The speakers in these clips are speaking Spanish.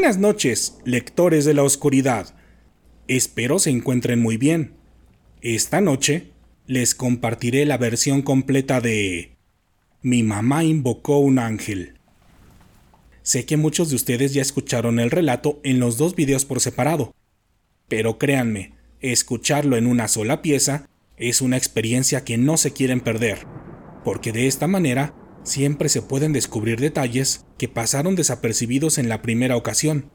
Buenas noches, lectores de la oscuridad. Espero se encuentren muy bien. Esta noche les compartiré la versión completa de Mi mamá invocó un ángel. Sé que muchos de ustedes ya escucharon el relato en los dos videos por separado, pero créanme, escucharlo en una sola pieza es una experiencia que no se quieren perder, porque de esta manera siempre se pueden descubrir detalles que pasaron desapercibidos en la primera ocasión.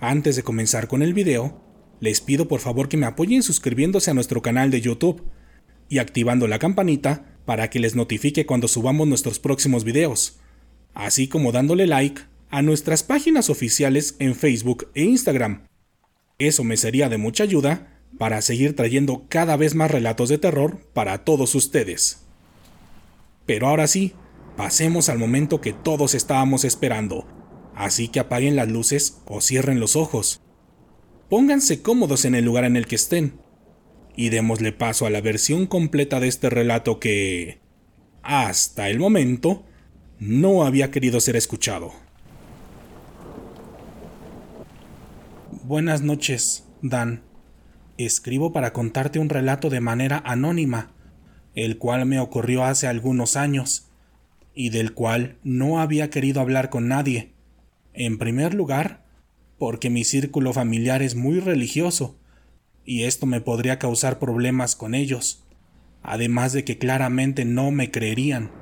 Antes de comenzar con el video, les pido por favor que me apoyen suscribiéndose a nuestro canal de YouTube y activando la campanita para que les notifique cuando subamos nuestros próximos videos, así como dándole like a nuestras páginas oficiales en Facebook e Instagram. Eso me sería de mucha ayuda para seguir trayendo cada vez más relatos de terror para todos ustedes. Pero ahora sí, pasemos al momento que todos estábamos esperando, así que apaguen las luces o cierren los ojos. Pónganse cómodos en el lugar en el que estén y démosle paso a la versión completa de este relato que, hasta el momento, no había querido ser escuchado. Buenas noches, Dan. Escribo para contarte un relato de manera anónima, el cual me ocurrió hace algunos años, y del cual no había querido hablar con nadie. En primer lugar, porque mi círculo familiar es muy religioso, y esto me podría causar problemas con ellos, además de que claramente no me creerían.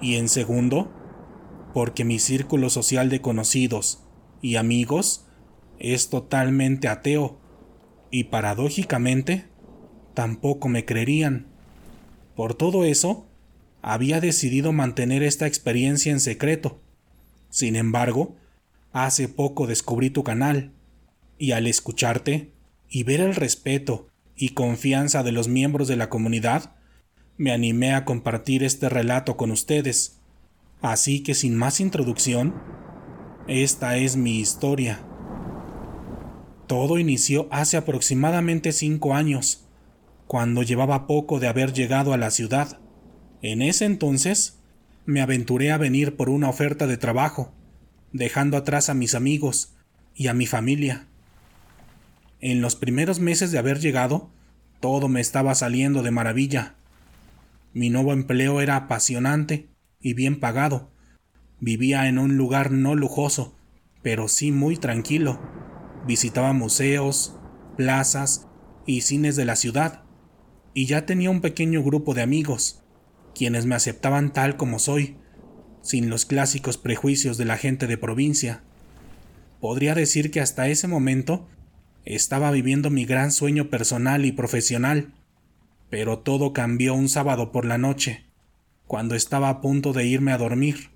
Y en segundo, porque mi círculo social de conocidos y amigos es totalmente ateo, y paradójicamente tampoco me creerían. Por todo eso, había decidido mantener esta experiencia en secreto. Sin embargo, hace poco descubrí tu canal, y al escucharte y ver el respeto y confianza de los miembros de la comunidad, me animé a compartir este relato con ustedes. Así que sin más introducción, esta es mi historia. Todo inició hace aproximadamente cinco años, cuando llevaba poco de haber llegado a la ciudad. En ese entonces, me aventuré a venir por una oferta de trabajo, dejando atrás a mis amigos y a mi familia. En los primeros meses de haber llegado, todo me estaba saliendo de maravilla. Mi nuevo empleo era apasionante y bien pagado. Vivía en un lugar no lujoso, pero sí muy tranquilo. Visitaba museos, plazas y cines de la ciudad, y ya tenía un pequeño grupo de amigos, quienes me aceptaban tal como soy, sin los clásicos prejuicios de la gente de provincia. Podría decir que hasta ese momento estaba viviendo mi gran sueño personal y profesional, pero todo cambió un sábado por la noche, cuando estaba a punto de irme a dormir,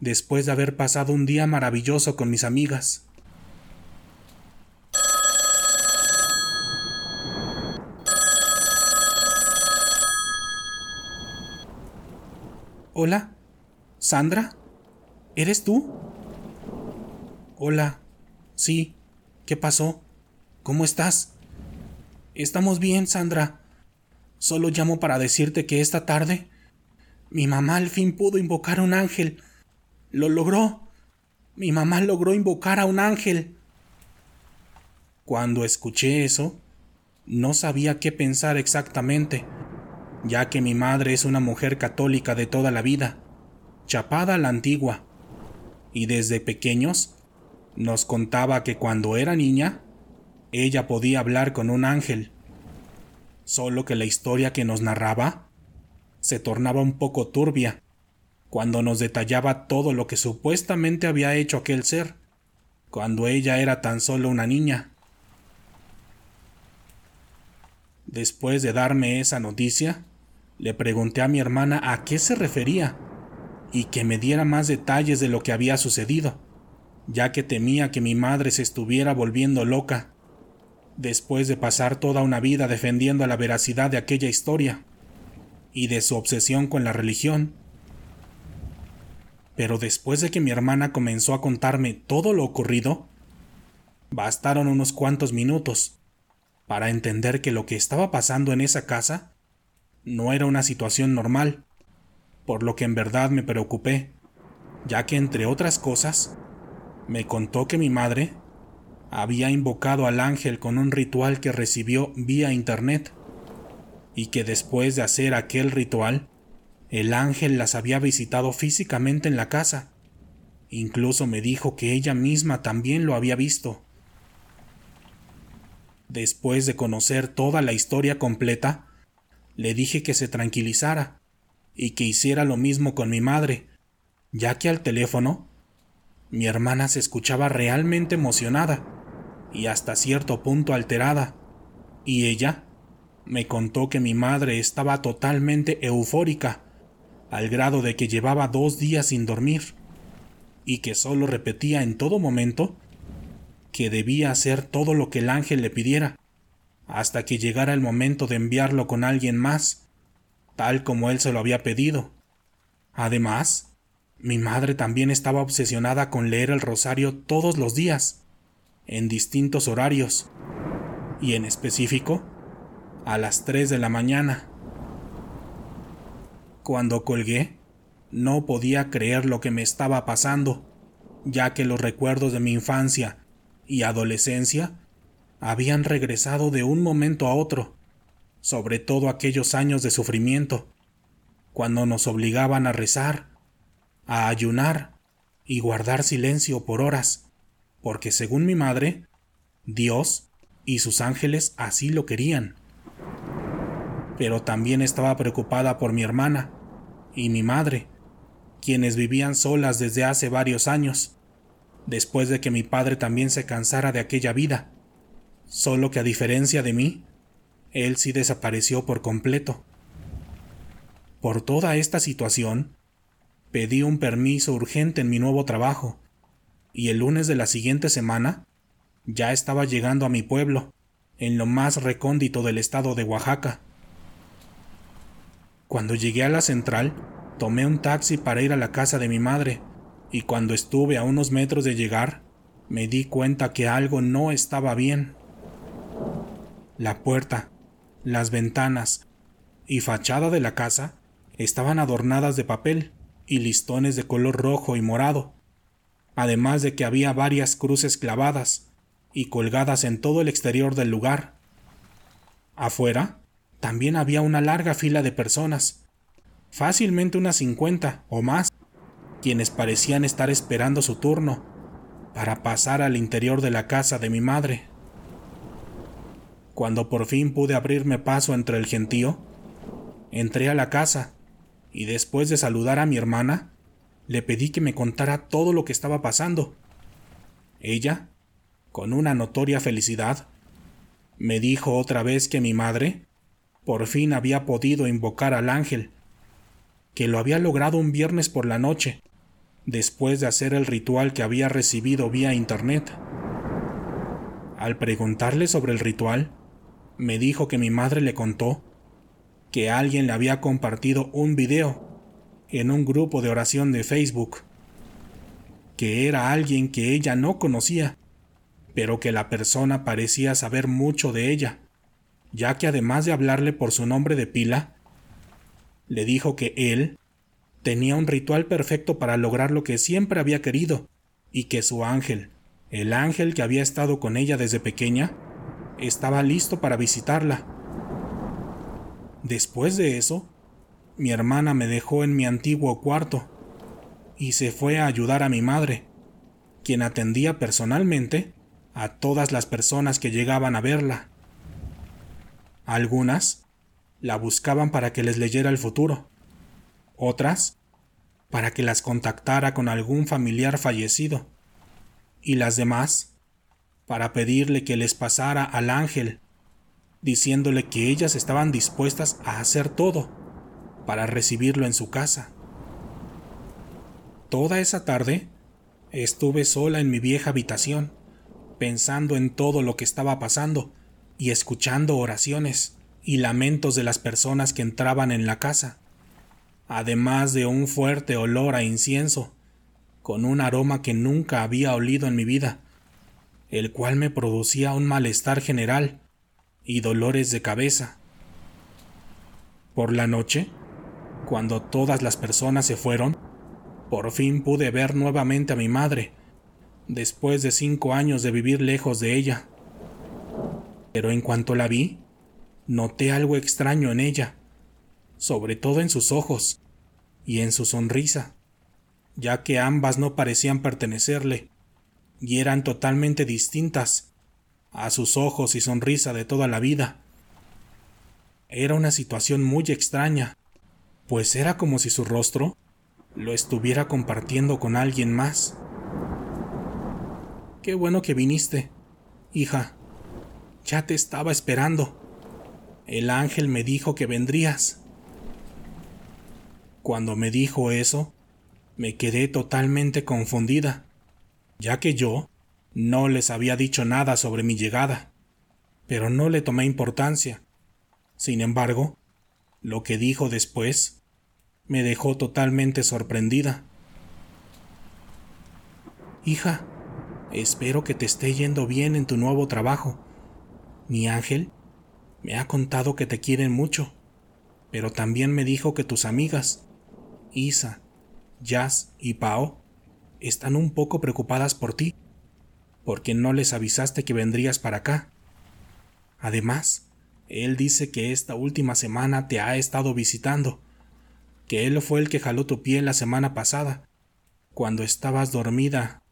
después de haber pasado un día maravilloso con mis amigas. Hola, Sandra, ¿eres tú? Hola, sí, ¿qué pasó? ¿Cómo estás? Estamos bien, Sandra. Solo llamo para decirte que esta tarde mi mamá al fin pudo invocar a un ángel. Lo logró. Mi mamá logró invocar a un ángel. Cuando escuché eso, no sabía qué pensar exactamente, ya que mi madre es una mujer católica de toda la vida, chapada a la antigua, y desde pequeños nos contaba que cuando era niña ella podía hablar con un ángel, solo que la historia que nos narraba se tornaba un poco turbia cuando nos detallaba todo lo que supuestamente había hecho aquel ser, cuando ella era tan solo una niña. Después de darme esa noticia, le pregunté a mi hermana a qué se refería y que me diera más detalles de lo que había sucedido, ya que temía que mi madre se estuviera volviendo loca después de pasar toda una vida defendiendo la veracidad de aquella historia y de su obsesión con la religión. Pero después de que mi hermana comenzó a contarme todo lo ocurrido, bastaron unos cuantos minutos para entender que lo que estaba pasando en esa casa no era una situación normal, por lo que en verdad me preocupé, ya que entre otras cosas, me contó que mi madre había invocado al ángel con un ritual que recibió vía internet y que después de hacer aquel ritual, el ángel las había visitado físicamente en la casa. Incluso me dijo que ella misma también lo había visto. Después de conocer toda la historia completa, le dije que se tranquilizara y que hiciera lo mismo con mi madre, ya que al teléfono mi hermana se escuchaba realmente emocionada y hasta cierto punto alterada, y ella me contó que mi madre estaba totalmente eufórica, al grado de que llevaba dos días sin dormir, y que solo repetía en todo momento que debía hacer todo lo que el ángel le pidiera, hasta que llegara el momento de enviarlo con alguien más, tal como él se lo había pedido. Además, mi madre también estaba obsesionada con leer el rosario todos los días, en distintos horarios, y en específico, a las 3 de la mañana. Cuando colgué, no podía creer lo que me estaba pasando, ya que los recuerdos de mi infancia y adolescencia habían regresado de un momento a otro, sobre todo aquellos años de sufrimiento, cuando nos obligaban a rezar, a ayunar y guardar silencio por horas, porque según mi madre, Dios y sus ángeles así lo querían. Pero también estaba preocupada por mi hermana y mi madre, quienes vivían solas desde hace varios años, después de que mi padre también se cansara de aquella vida solo que a diferencia de mí, él sí desapareció por completo. Por toda esta situación, pedí un permiso urgente en mi nuevo trabajo, y el lunes de la siguiente semana ya estaba llegando a mi pueblo, en lo más recóndito del estado de Oaxaca. Cuando llegué a la central, tomé un taxi para ir a la casa de mi madre, y cuando estuve a unos metros de llegar, me di cuenta que algo no estaba bien. La puerta, las ventanas y fachada de la casa estaban adornadas de papel y listones de color rojo y morado, además de que había varias cruces clavadas y colgadas en todo el exterior del lugar. Afuera también había una larga fila de personas, fácilmente unas cincuenta o más, quienes parecían estar esperando su turno para pasar al interior de la casa de mi madre. Cuando por fin pude abrirme paso entre el gentío, entré a la casa y después de saludar a mi hermana, le pedí que me contara todo lo que estaba pasando. Ella, con una notoria felicidad, me dijo otra vez que mi madre por fin había podido invocar al ángel, que lo había logrado un viernes por la noche, después de hacer el ritual que había recibido vía internet. Al preguntarle sobre el ritual, me dijo que mi madre le contó que alguien le había compartido un video en un grupo de oración de Facebook, que era alguien que ella no conocía, pero que la persona parecía saber mucho de ella, ya que además de hablarle por su nombre de pila, le dijo que él tenía un ritual perfecto para lograr lo que siempre había querido, y que su ángel, el ángel que había estado con ella desde pequeña, estaba listo para visitarla. Después de eso, mi hermana me dejó en mi antiguo cuarto y se fue a ayudar a mi madre, quien atendía personalmente a todas las personas que llegaban a verla. Algunas la buscaban para que les leyera el futuro, otras para que las contactara con algún familiar fallecido, y las demás para pedirle que les pasara al ángel, diciéndole que ellas estaban dispuestas a hacer todo para recibirlo en su casa. Toda esa tarde estuve sola en mi vieja habitación, pensando en todo lo que estaba pasando y escuchando oraciones y lamentos de las personas que entraban en la casa, además de un fuerte olor a incienso, con un aroma que nunca había olido en mi vida el cual me producía un malestar general y dolores de cabeza. Por la noche, cuando todas las personas se fueron, por fin pude ver nuevamente a mi madre, después de cinco años de vivir lejos de ella. Pero en cuanto la vi, noté algo extraño en ella, sobre todo en sus ojos y en su sonrisa, ya que ambas no parecían pertenecerle y eran totalmente distintas a sus ojos y sonrisa de toda la vida. Era una situación muy extraña, pues era como si su rostro lo estuviera compartiendo con alguien más. Qué bueno que viniste, hija. Ya te estaba esperando. El ángel me dijo que vendrías. Cuando me dijo eso, me quedé totalmente confundida, ya que yo no les había dicho nada sobre mi llegada, pero no le tomé importancia. Sin embargo, lo que dijo después me dejó totalmente sorprendida. Hija, espero que te esté yendo bien en tu nuevo trabajo. Mi ángel me ha contado que te quieren mucho, pero también me dijo que tus amigas, Isa, Jazz y Pao, están un poco preocupadas por ti porque no les avisaste que vendrías para acá. Además, él dice que esta última semana te ha estado visitando, que él fue el que jaló tu pie la semana pasada, cuando estabas dormida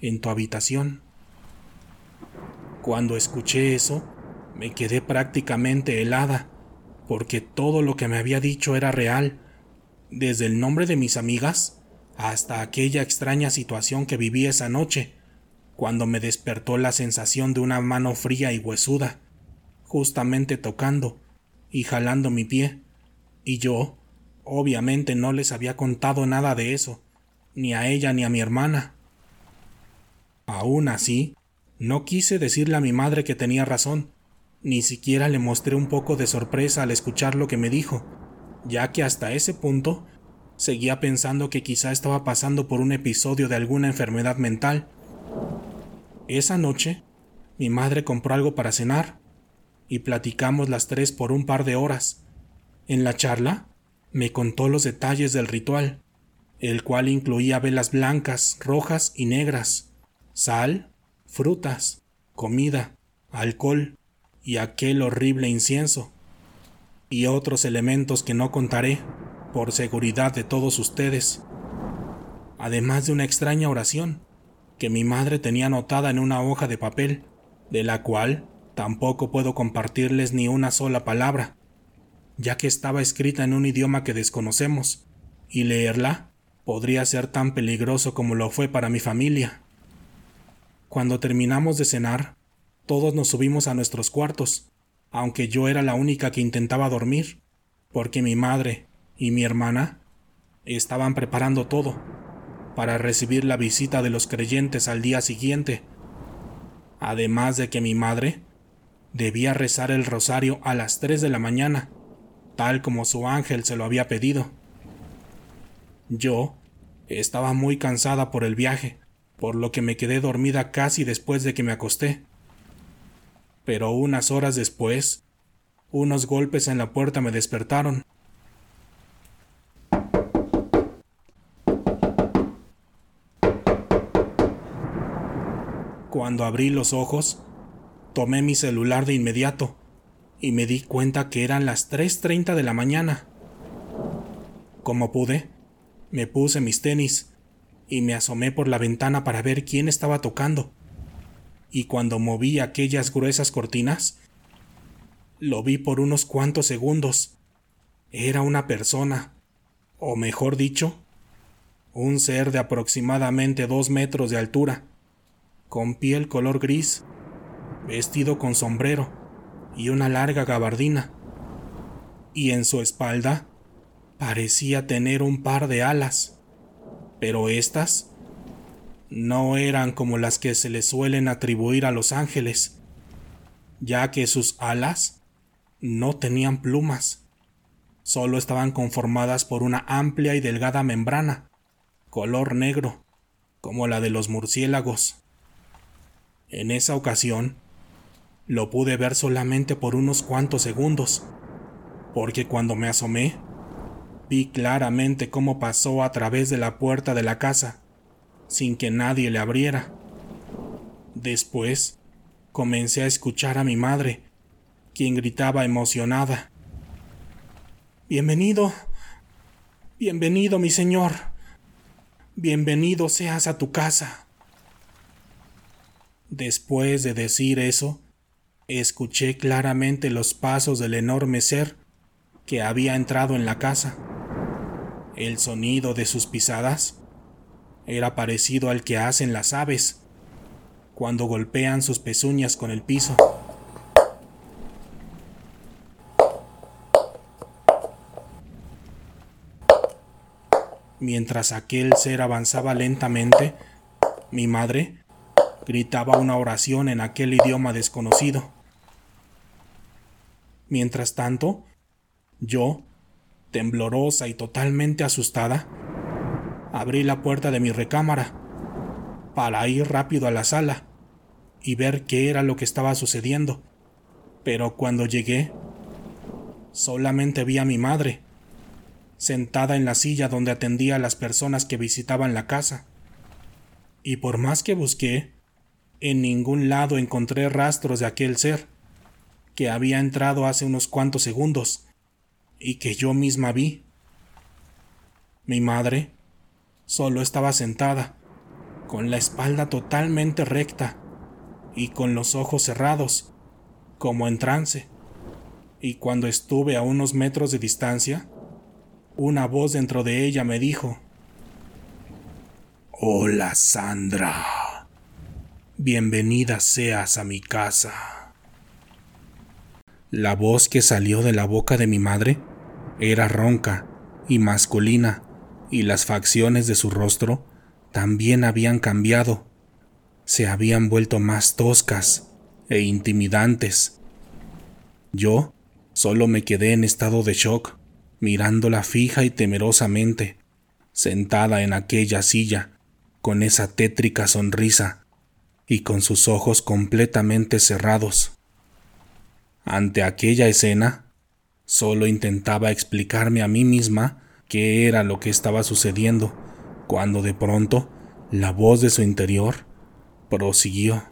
en tu habitación. Cuando escuché eso, me quedé prácticamente helada, porque todo lo que me había dicho era real, desde el nombre de mis amigas hasta aquella extraña situación que viví esa noche cuando me despertó la sensación de una mano fría y huesuda, justamente tocando y jalando mi pie, y yo, obviamente, no les había contado nada de eso, ni a ella ni a mi hermana. Aún así, no quise decirle a mi madre que tenía razón, ni siquiera le mostré un poco de sorpresa al escuchar lo que me dijo, ya que hasta ese punto seguía pensando que quizá estaba pasando por un episodio de alguna enfermedad mental, esa noche, mi madre compró algo para cenar y platicamos las tres por un par de horas. En la charla, me contó los detalles del ritual, el cual incluía velas blancas, rojas y negras, sal, frutas, comida, alcohol y aquel horrible incienso, y otros elementos que no contaré por seguridad de todos ustedes, además de una extraña oración que mi madre tenía anotada en una hoja de papel, de la cual tampoco puedo compartirles ni una sola palabra, ya que estaba escrita en un idioma que desconocemos, y leerla podría ser tan peligroso como lo fue para mi familia. Cuando terminamos de cenar, todos nos subimos a nuestros cuartos, aunque yo era la única que intentaba dormir, porque mi madre y mi hermana estaban preparando todo para recibir la visita de los creyentes al día siguiente, además de que mi madre debía rezar el rosario a las 3 de la mañana, tal como su ángel se lo había pedido. Yo estaba muy cansada por el viaje, por lo que me quedé dormida casi después de que me acosté. Pero unas horas después, unos golpes en la puerta me despertaron. Cuando abrí los ojos, tomé mi celular de inmediato y me di cuenta que eran las 3.30 de la mañana. Como pude, me puse mis tenis y me asomé por la ventana para ver quién estaba tocando. Y cuando moví aquellas gruesas cortinas, lo vi por unos cuantos segundos. Era una persona, o mejor dicho, un ser de aproximadamente dos metros de altura con piel color gris, vestido con sombrero y una larga gabardina, y en su espalda parecía tener un par de alas, pero estas no eran como las que se le suelen atribuir a los ángeles, ya que sus alas no tenían plumas, solo estaban conformadas por una amplia y delgada membrana, color negro, como la de los murciélagos. En esa ocasión, lo pude ver solamente por unos cuantos segundos, porque cuando me asomé, vi claramente cómo pasó a través de la puerta de la casa, sin que nadie le abriera, Después, comencé a escuchar a mi madre, quien gritaba emocionada. Bienvenido, bienvenido mi señor, bienvenido seas a tu casa. Después de decir eso, escuché claramente los pasos del enorme ser que había entrado en la casa. El sonido de sus pisadas era parecido al que hacen las aves cuando golpean sus pezuñas con el piso. Mientras aquel ser avanzaba lentamente, mi madre gritaba una oración en aquel idioma desconocido. Mientras tanto, yo, temblorosa y totalmente asustada, abrí la puerta de mi recámara para ir rápido a la sala y ver qué era lo que estaba sucediendo. Pero cuando llegué, solamente vi a mi madre, sentada en la silla donde atendía a las personas que visitaban la casa. Y por más que busqué, en ningún lado encontré rastros de aquel ser que había entrado hace unos cuantos segundos y que yo misma vi. Mi madre solo estaba sentada, con la espalda totalmente recta y con los ojos cerrados, como en trance. Y cuando estuve a unos metros de distancia, una voz dentro de ella me dijo, Hola Sandra, bienvenida seas a mi casa. La voz que salió de la boca de mi madre era ronca y masculina, y las facciones de su rostro también habían cambiado. Se habían vuelto más toscas e intimidantes. Yo solo me quedé en estado de shock, mirándola fija y temerosamente, sentada en aquella silla, con esa tétrica sonrisa y con sus ojos completamente cerrados. Ante aquella escena, solo intentaba explicarme a mí misma qué era lo que estaba sucediendo, cuando de pronto la voz de su interior prosiguió.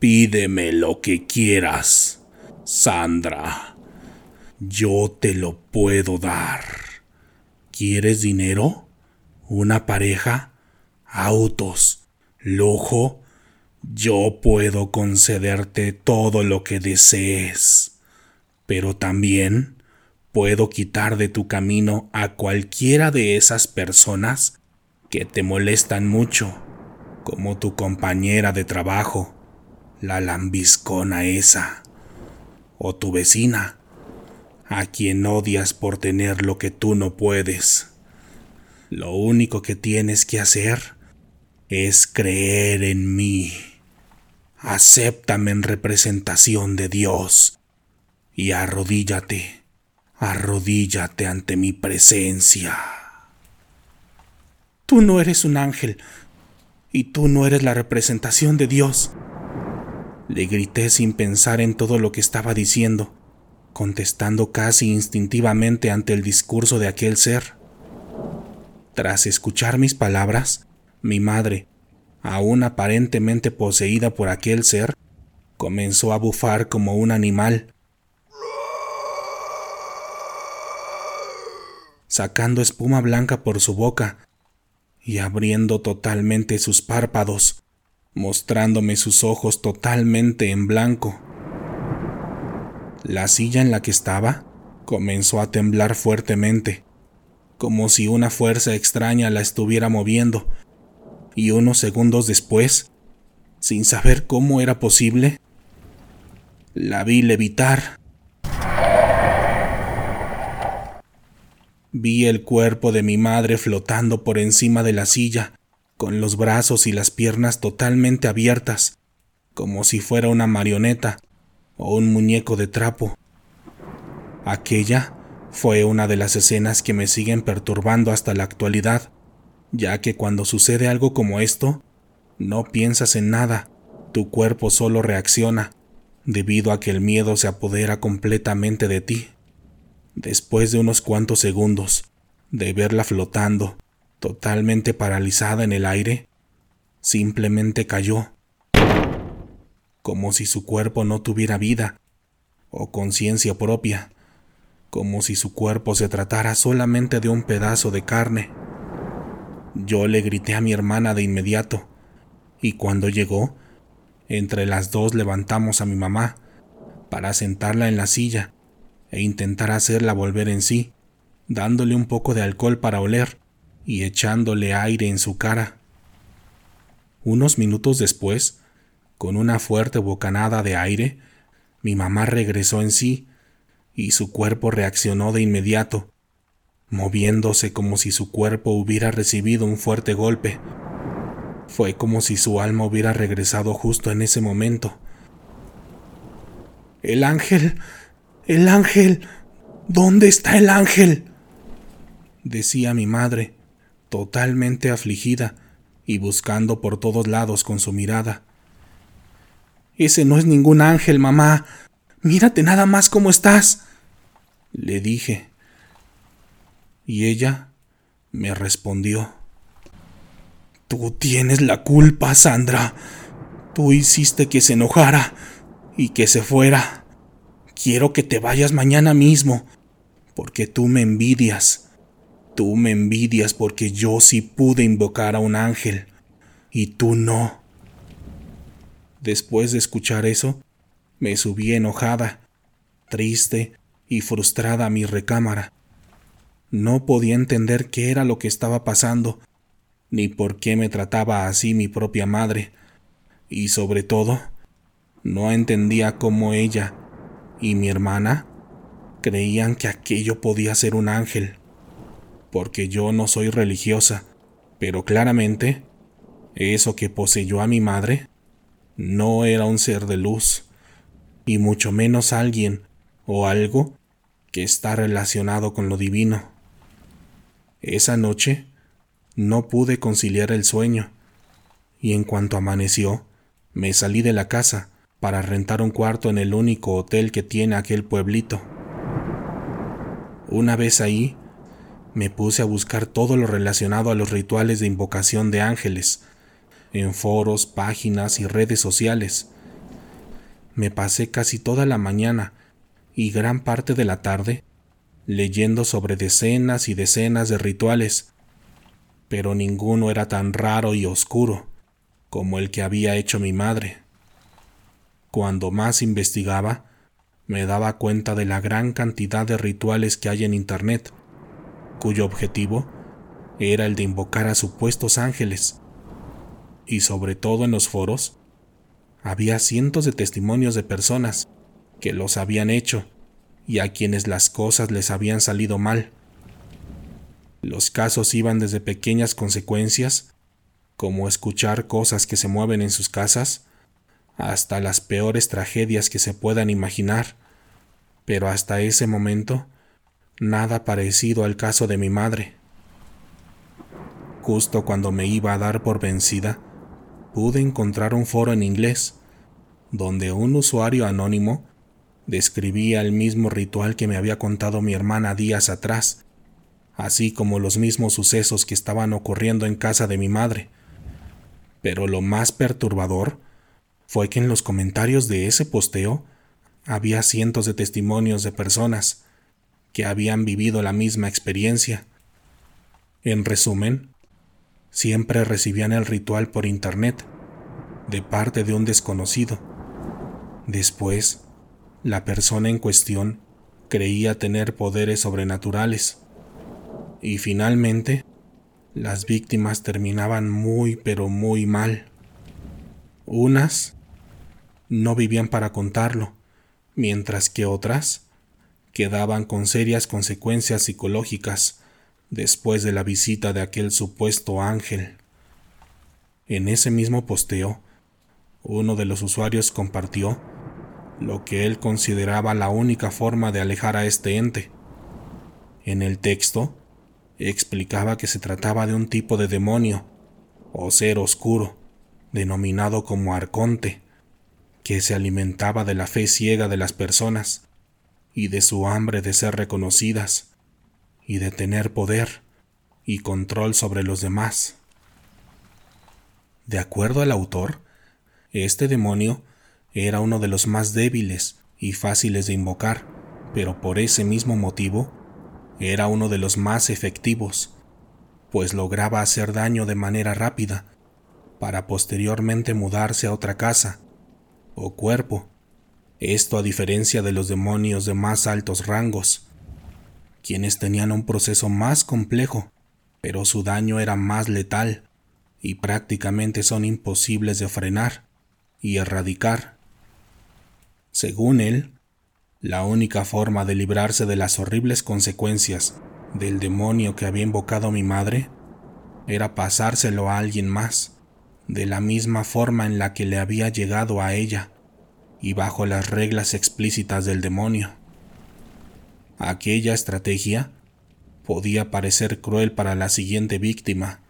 Pídeme lo que quieras, Sandra. Yo te lo puedo dar. ¿Quieres dinero? ¿Una pareja? ¿Autos? ¿Lujo? Yo puedo concederte todo lo que desees, pero también puedo quitar de tu camino a cualquiera de esas personas que te molestan mucho, como tu compañera de trabajo, la lambiscona esa, o tu vecina, a quien odias por tener lo que tú no puedes. Lo único que tienes que hacer es creer en mí acéptame en representación de Dios y arrodíllate, arrodíllate ante mi presencia. Tú no eres un ángel y tú no eres la representación de Dios. Le grité sin pensar en todo lo que estaba diciendo, contestando casi instintivamente ante el discurso de aquel ser. Tras escuchar mis palabras, mi madre, aún aparentemente poseída por aquel ser, comenzó a bufar como un animal, sacando espuma blanca por su boca y abriendo totalmente sus párpados, mostrándome sus ojos totalmente en blanco. La silla en la que estaba comenzó a temblar fuertemente, como si una fuerza extraña la estuviera moviendo, y unos segundos después, sin saber cómo era posible, la vi levitar. Vi el cuerpo de mi madre flotando por encima de la silla, con los brazos y las piernas totalmente abiertas, como si fuera una marioneta o un muñeco de trapo. Aquella fue una de las escenas que me siguen perturbando hasta la actualidad ya que cuando sucede algo como esto, no piensas en nada, tu cuerpo solo reacciona, debido a que el miedo se apodera completamente de ti. Después de unos cuantos segundos de verla flotando, totalmente paralizada en el aire, simplemente cayó como si su cuerpo no tuviera vida o conciencia propia, como si su cuerpo se tratara solamente de un pedazo de carne. Yo le grité a mi hermana de inmediato, y cuando llegó, entre las dos levantamos a mi mamá para sentarla en la silla e intentar hacerla volver en sí, dándole un poco de alcohol para oler y echándole aire en su cara. Unos minutos después, con una fuerte bocanada de aire, mi mamá regresó en sí y su cuerpo reaccionó de inmediato, moviéndose como si su cuerpo hubiera recibido un fuerte golpe. Fue como si su alma hubiera regresado justo en ese momento. El ángel, el ángel, ¿dónde está el ángel? decía mi madre, totalmente afligida y buscando por todos lados con su mirada. Ese no es ningún ángel, mamá. Mírate nada más cómo estás. Le dije. Y ella me respondió. Tú tienes la culpa, Sandra. Tú hiciste que se enojara y que se fuera. Quiero que te vayas mañana mismo, porque tú me envidias. Tú me envidias porque yo sí pude invocar a un ángel y tú no. Después de escuchar eso, me subí enojada, triste y frustrada a mi recámara. No podía entender qué era lo que estaba pasando, ni por qué me trataba así mi propia madre, y sobre todo, no entendía cómo ella y mi hermana creían que aquello podía ser un ángel, porque yo no soy religiosa, pero claramente eso que poseyó a mi madre no era un ser de luz, y mucho menos alguien o algo que está relacionado con lo divino. Esa noche no pude conciliar el sueño, y en cuanto amaneció, me salí de la casa para rentar un cuarto en el único hotel que tiene aquel pueblito. Una vez ahí, me puse a buscar todo lo relacionado a los rituales de invocación de ángeles, en foros, páginas y redes sociales. Me pasé casi toda la mañana y gran parte de la tarde leyendo sobre decenas y decenas de rituales, pero ninguno era tan raro y oscuro como el que había hecho mi madre. Cuando más investigaba, me daba cuenta de la gran cantidad de rituales que hay en Internet, cuyo objetivo era el de invocar a supuestos ángeles, y sobre todo en los foros, había cientos de testimonios de personas que los habían hecho y a quienes las cosas les habían salido mal. Los casos iban desde pequeñas consecuencias, como escuchar cosas que se mueven en sus casas, hasta las peores tragedias que se puedan imaginar, pero hasta ese momento nada parecido al caso de mi madre. Justo cuando me iba a dar por vencida, pude encontrar un foro en inglés, donde un usuario anónimo describía el mismo ritual que me había contado mi hermana días atrás, así como los mismos sucesos que estaban ocurriendo en casa de mi madre. Pero lo más perturbador fue que en los comentarios de ese posteo había cientos de testimonios de personas que habían vivido la misma experiencia. En resumen, siempre recibían el ritual por internet, de parte de un desconocido. Después, la persona en cuestión creía tener poderes sobrenaturales. Y finalmente, las víctimas terminaban muy pero muy mal. Unas no vivían para contarlo, mientras que otras quedaban con serias consecuencias psicológicas después de la visita de aquel supuesto ángel. En ese mismo posteo, uno de los usuarios compartió lo que él consideraba la única forma de alejar a este ente. En el texto, explicaba que se trataba de un tipo de demonio o ser oscuro, denominado como arconte, que se alimentaba de la fe ciega de las personas y de su hambre de ser reconocidas y de tener poder y control sobre los demás. De acuerdo al autor, este demonio era uno de los más débiles y fáciles de invocar, pero por ese mismo motivo era uno de los más efectivos, pues lograba hacer daño de manera rápida para posteriormente mudarse a otra casa o cuerpo. Esto a diferencia de los demonios de más altos rangos, quienes tenían un proceso más complejo, pero su daño era más letal y prácticamente son imposibles de frenar y erradicar. Según él, la única forma de librarse de las horribles consecuencias del demonio que había invocado mi madre era pasárselo a alguien más, de la misma forma en la que le había llegado a ella, y bajo las reglas explícitas del demonio. Aquella estrategia podía parecer cruel para la siguiente víctima,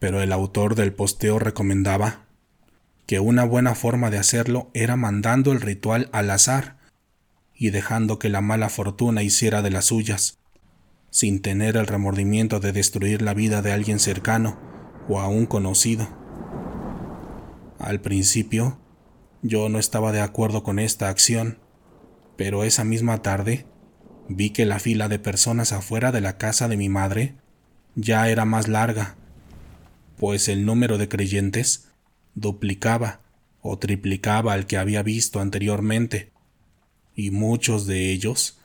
pero el autor del posteo recomendaba que una buena forma de hacerlo era mandando el ritual al azar y dejando que la mala fortuna hiciera de las suyas, sin tener el remordimiento de destruir la vida de alguien cercano o aún conocido. Al principio, yo no estaba de acuerdo con esta acción, pero esa misma tarde vi que la fila de personas afuera de la casa de mi madre ya era más larga, pues el número de creyentes duplicaba o triplicaba al que había visto anteriormente, y muchos de ellos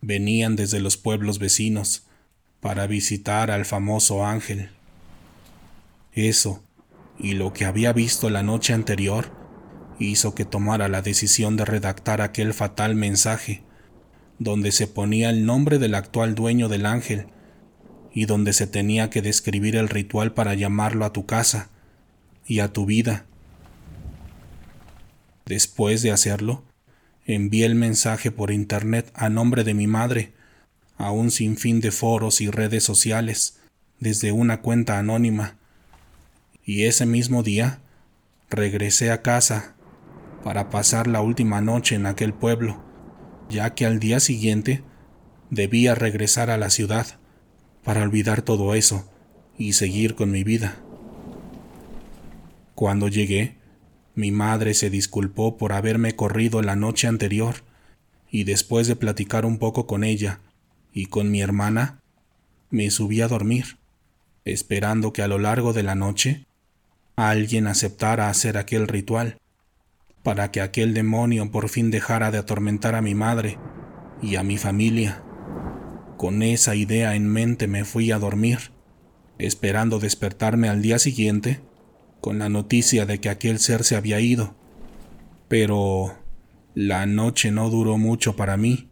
venían desde los pueblos vecinos para visitar al famoso ángel. Eso, y lo que había visto la noche anterior, hizo que tomara la decisión de redactar aquel fatal mensaje, donde se ponía el nombre del actual dueño del ángel, y donde se tenía que describir el ritual para llamarlo a tu casa, y a tu vida. Después de hacerlo, envié el mensaje por internet a nombre de mi madre, a un sinfín de foros y redes sociales, desde una cuenta anónima, y ese mismo día regresé a casa para pasar la última noche en aquel pueblo, ya que al día siguiente debía regresar a la ciudad para olvidar todo eso y seguir con mi vida. Cuando llegué, mi madre se disculpó por haberme corrido la noche anterior, y después de platicar un poco con ella y con mi hermana, me subí a dormir, esperando que a lo largo de la noche alguien aceptara hacer aquel ritual, para que aquel demonio por fin dejara de atormentar a mi madre y a mi familia. Con esa idea en mente me fui a dormir, esperando despertarme al día siguiente con la noticia de que aquel ser se había ido. Pero la noche no duró mucho para mí,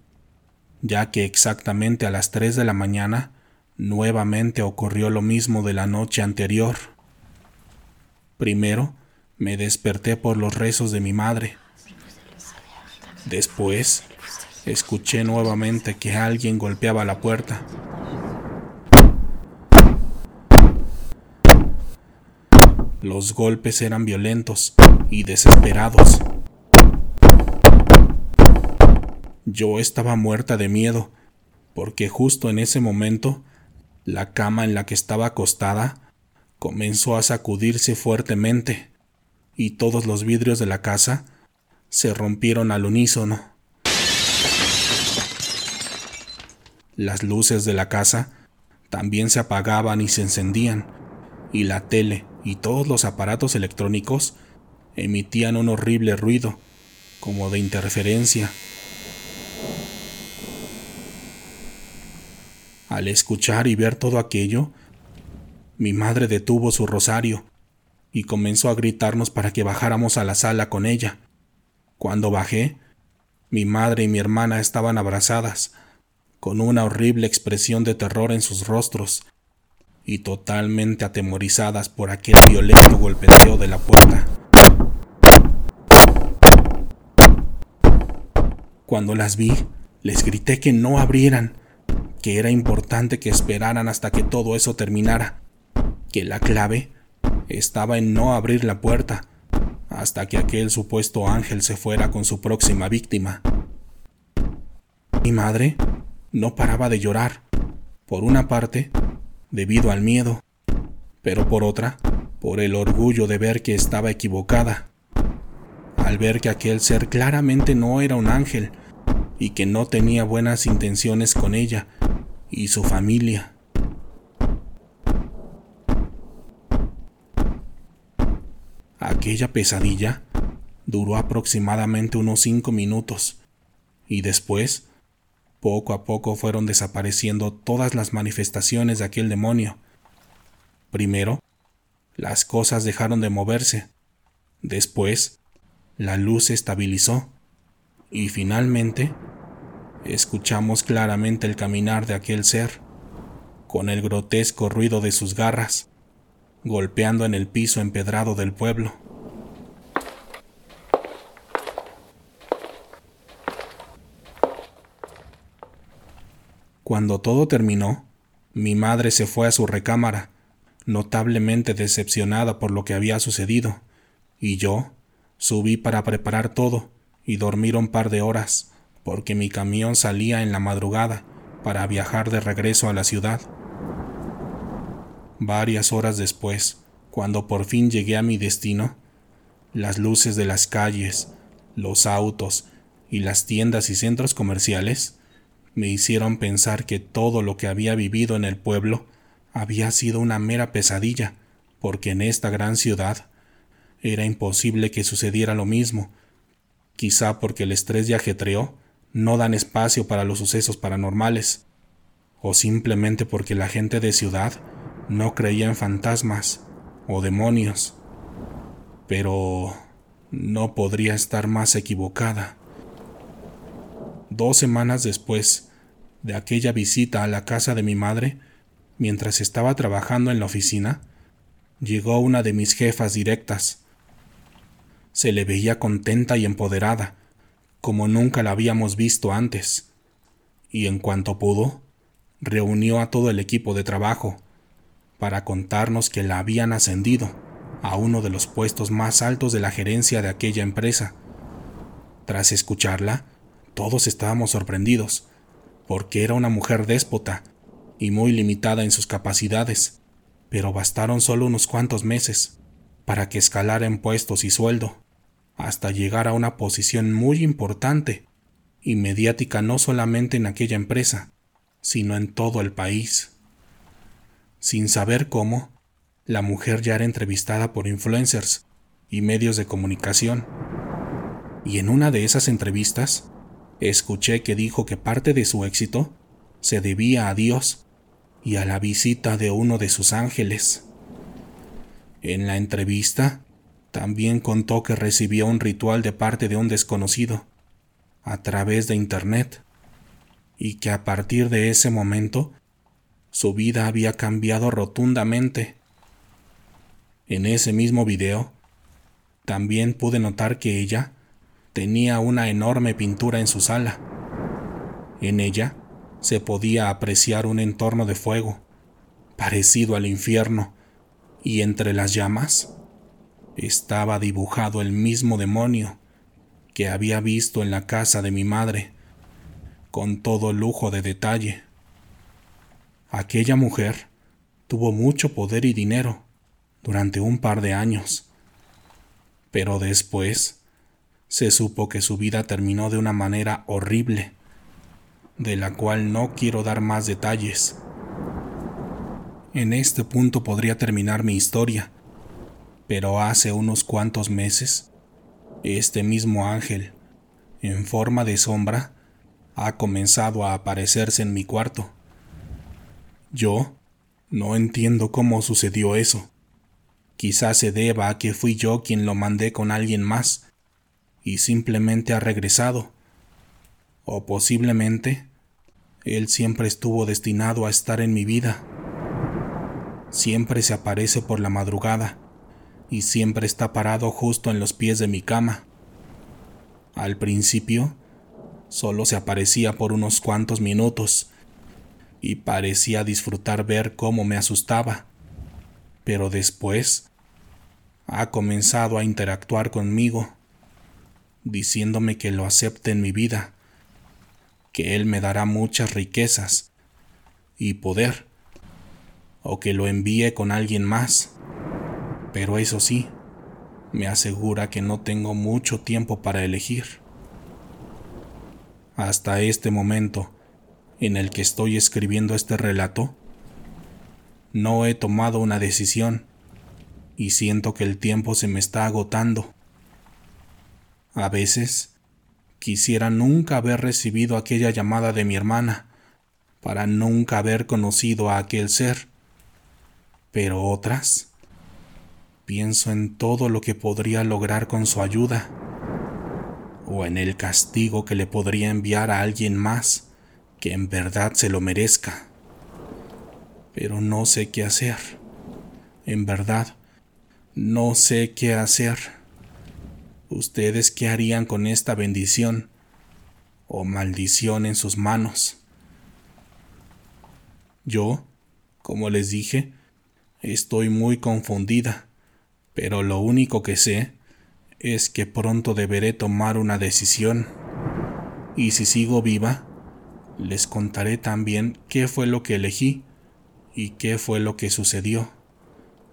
ya que exactamente a las tres de la mañana nuevamente ocurrió lo mismo de la noche anterior. Primero, me desperté por los rezos de mi madre. Después, escuché nuevamente que alguien golpeaba la puerta. Los golpes eran violentos y desesperados. Yo estaba muerta de miedo, porque justo en ese momento la cama en la que estaba acostada comenzó a sacudirse fuertemente y todos los vidrios de la casa se rompieron al unísono. Las luces de la casa también se apagaban y se encendían, y la tele y todos los aparatos electrónicos emitían un horrible ruido, como de interferencia. Al escuchar y ver todo aquello, mi madre detuvo su rosario y comenzó a gritarnos para que bajáramos a la sala con ella. Cuando bajé, mi madre y mi hermana estaban abrazadas, con una horrible expresión de terror en sus rostros, y totalmente atemorizadas por aquel violento golpeteo de la puerta. Cuando las vi, les grité que no abrieran, que era importante que esperaran hasta que todo eso terminara, que la clave estaba en no abrir la puerta hasta que aquel supuesto ángel se fuera con su próxima víctima. Mi madre no paraba de llorar. Por una parte, debido al miedo, pero por otra, por el orgullo de ver que estaba equivocada. al ver que aquel ser claramente no era un ángel y que no tenía buenas intenciones con ella y su familia. Aquella pesadilla duró aproximadamente unos cinco minutos y después, poco a poco fueron desapareciendo todas las manifestaciones de aquel demonio. Primero, las cosas dejaron de moverse. Después, la luz se estabilizó. Y finalmente, escuchamos claramente el caminar de aquel ser, con el grotesco ruido de sus garras, golpeando en el piso empedrado del pueblo. Cuando todo terminó, mi madre se fue a su recámara, notablemente decepcionada por lo que había sucedido, y yo subí para preparar todo y dormir un par de horas, porque mi camión salía en la madrugada para viajar de regreso a la ciudad. Varias horas después, cuando por fin llegué a mi destino, las luces de las calles, los autos y las tiendas y centros comerciales me hicieron pensar que todo lo que había vivido en el pueblo había sido una mera pesadilla, porque en esta gran ciudad era imposible que sucediera lo mismo, quizá porque el estrés y ajetreo no dan espacio para los sucesos paranormales, o simplemente porque la gente de ciudad no creía en fantasmas o demonios. Pero no podría estar más equivocada. Dos semanas después de aquella visita a la casa de mi madre, mientras estaba trabajando en la oficina, llegó una de mis jefas directas. Se le veía contenta y empoderada, como nunca la habíamos visto antes, y en cuanto pudo, reunió a todo el equipo de trabajo para contarnos que la habían ascendido a uno de los puestos más altos de la gerencia de aquella empresa. Tras escucharla, todos estábamos sorprendidos, porque era una mujer déspota y muy limitada en sus capacidades, pero bastaron solo unos cuantos meses para que escalara en puestos y sueldo, hasta llegar a una posición muy importante y mediática no solamente en aquella empresa, sino en todo el país. Sin saber cómo, la mujer ya era entrevistada por influencers y medios de comunicación. Y en una de esas entrevistas, Escuché que dijo que parte de su éxito se debía a Dios y a la visita de uno de sus ángeles. En la entrevista, también contó que recibió un ritual de parte de un desconocido, a través de Internet, y que a partir de ese momento, su vida había cambiado rotundamente. En ese mismo video, también pude notar que ella tenía una enorme pintura en su sala. En ella se podía apreciar un entorno de fuego, parecido al infierno, y entre las llamas estaba dibujado el mismo demonio que había visto en la casa de mi madre, con todo lujo de detalle. Aquella mujer tuvo mucho poder y dinero durante un par de años, pero después se supo que su vida terminó de una manera horrible, de la cual no quiero dar más detalles. En este punto podría terminar mi historia, pero hace unos cuantos meses, este mismo ángel, en forma de sombra, ha comenzado a aparecerse en mi cuarto. Yo no entiendo cómo sucedió eso. Quizás se deba a que fui yo quien lo mandé con alguien más y simplemente ha regresado. O posiblemente, Él siempre estuvo destinado a estar en mi vida. Siempre se aparece por la madrugada y siempre está parado justo en los pies de mi cama. Al principio, solo se aparecía por unos cuantos minutos y parecía disfrutar ver cómo me asustaba, pero después ha comenzado a interactuar conmigo diciéndome que lo acepte en mi vida, que Él me dará muchas riquezas y poder, o que lo envíe con alguien más. Pero eso sí, me asegura que no tengo mucho tiempo para elegir. Hasta este momento en el que estoy escribiendo este relato, no he tomado una decisión y siento que el tiempo se me está agotando. A veces quisiera nunca haber recibido aquella llamada de mi hermana, para nunca haber conocido a aquel ser. Pero otras, pienso en todo lo que podría lograr con su ayuda, o en el castigo que le podría enviar a alguien más que en verdad se lo merezca pero no sé qué hacer. En verdad, no sé qué hacer. ¿Ustedes qué harían con esta bendición o maldición en sus manos? Yo, como les dije, estoy muy confundida, pero lo único que sé es que pronto deberé tomar una decisión. Y si sigo viva, les contaré también qué fue lo que elegí y qué fue lo que sucedió.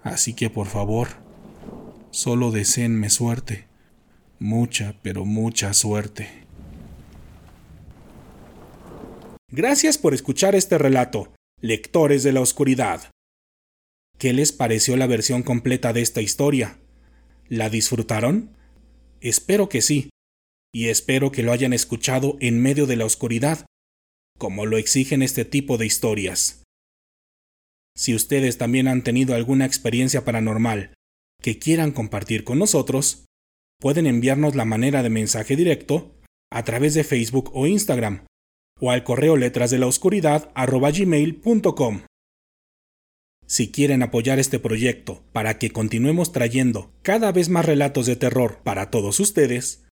Así que por favor, solo deseenme suerte, mucha, pero mucha suerte. Gracias por escuchar este relato, lectores de la oscuridad. ¿Qué les pareció la versión completa de esta historia? ¿La disfrutaron? Espero que sí, y espero que lo hayan escuchado en medio de la oscuridad, como lo exigen este tipo de historias. Si ustedes también han tenido alguna experiencia paranormal que quieran compartir con nosotros, pueden enviarnos la manera de mensaje directo a través de Facebook o Instagram o al correo letras de la. Si quieren apoyar este proyecto para que continuemos trayendo cada vez más relatos de terror para todos ustedes,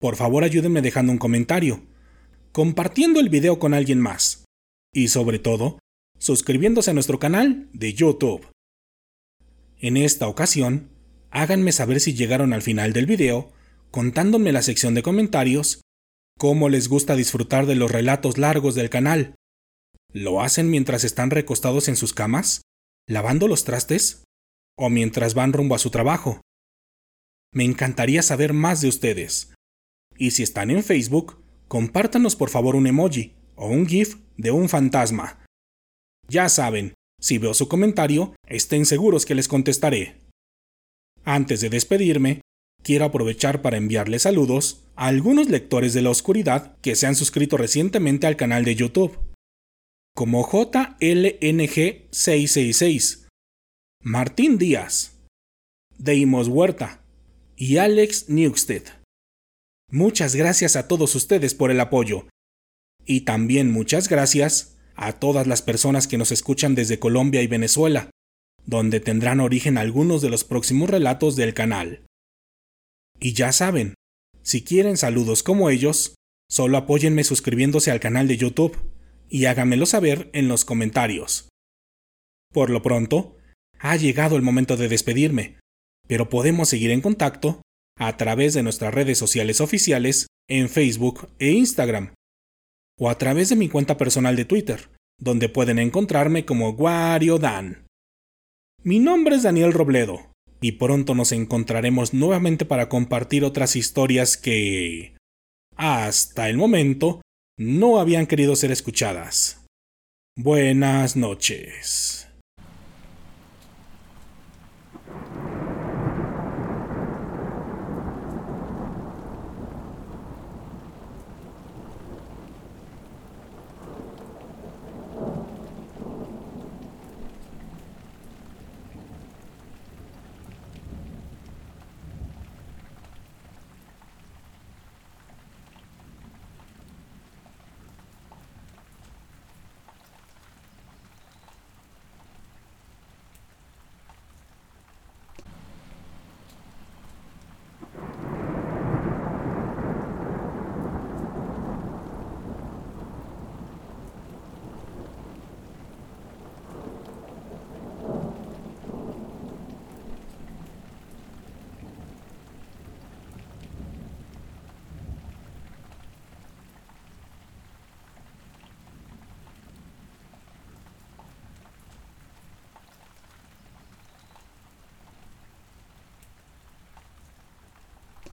por favor ayúdenme dejando un comentario, compartiendo el video con alguien más y sobre todo, suscribiéndose a nuestro canal de YouTube. En esta ocasión, háganme saber si llegaron al final del video, contándome la sección de comentarios cómo les gusta disfrutar de los relatos largos del canal. ¿Lo hacen mientras están recostados en sus camas? ¿Lavando los trastes? ¿O mientras van rumbo a su trabajo? Me encantaría saber más de ustedes. Y si están en Facebook, compártanos por favor un emoji o un GIF de un fantasma. Ya saben, si veo su comentario, estén seguros que les contestaré. Antes de despedirme, quiero aprovechar para enviarles saludos a algunos lectores de la oscuridad que se han suscrito recientemente al canal de YouTube, como JLNG666, Martín Díaz, Deimos Huerta y Alex Newsted. Muchas gracias a todos ustedes por el apoyo. Y también muchas gracias a todas las personas que nos escuchan desde Colombia y Venezuela, donde tendrán origen algunos de los próximos relatos del canal. Y ya saben, si quieren saludos como ellos, solo apóyenme suscribiéndose al canal de YouTube y háganmelo saber en los comentarios. Por lo pronto, ha llegado el momento de despedirme, pero podemos seguir en contacto a través de nuestras redes sociales oficiales en Facebook e Instagram o a través de mi cuenta personal de Twitter, donde pueden encontrarme como Wario Dan. Mi nombre es Daniel Robledo, y pronto nos encontraremos nuevamente para compartir otras historias que, hasta el momento, no habían querido ser escuchadas. Buenas noches.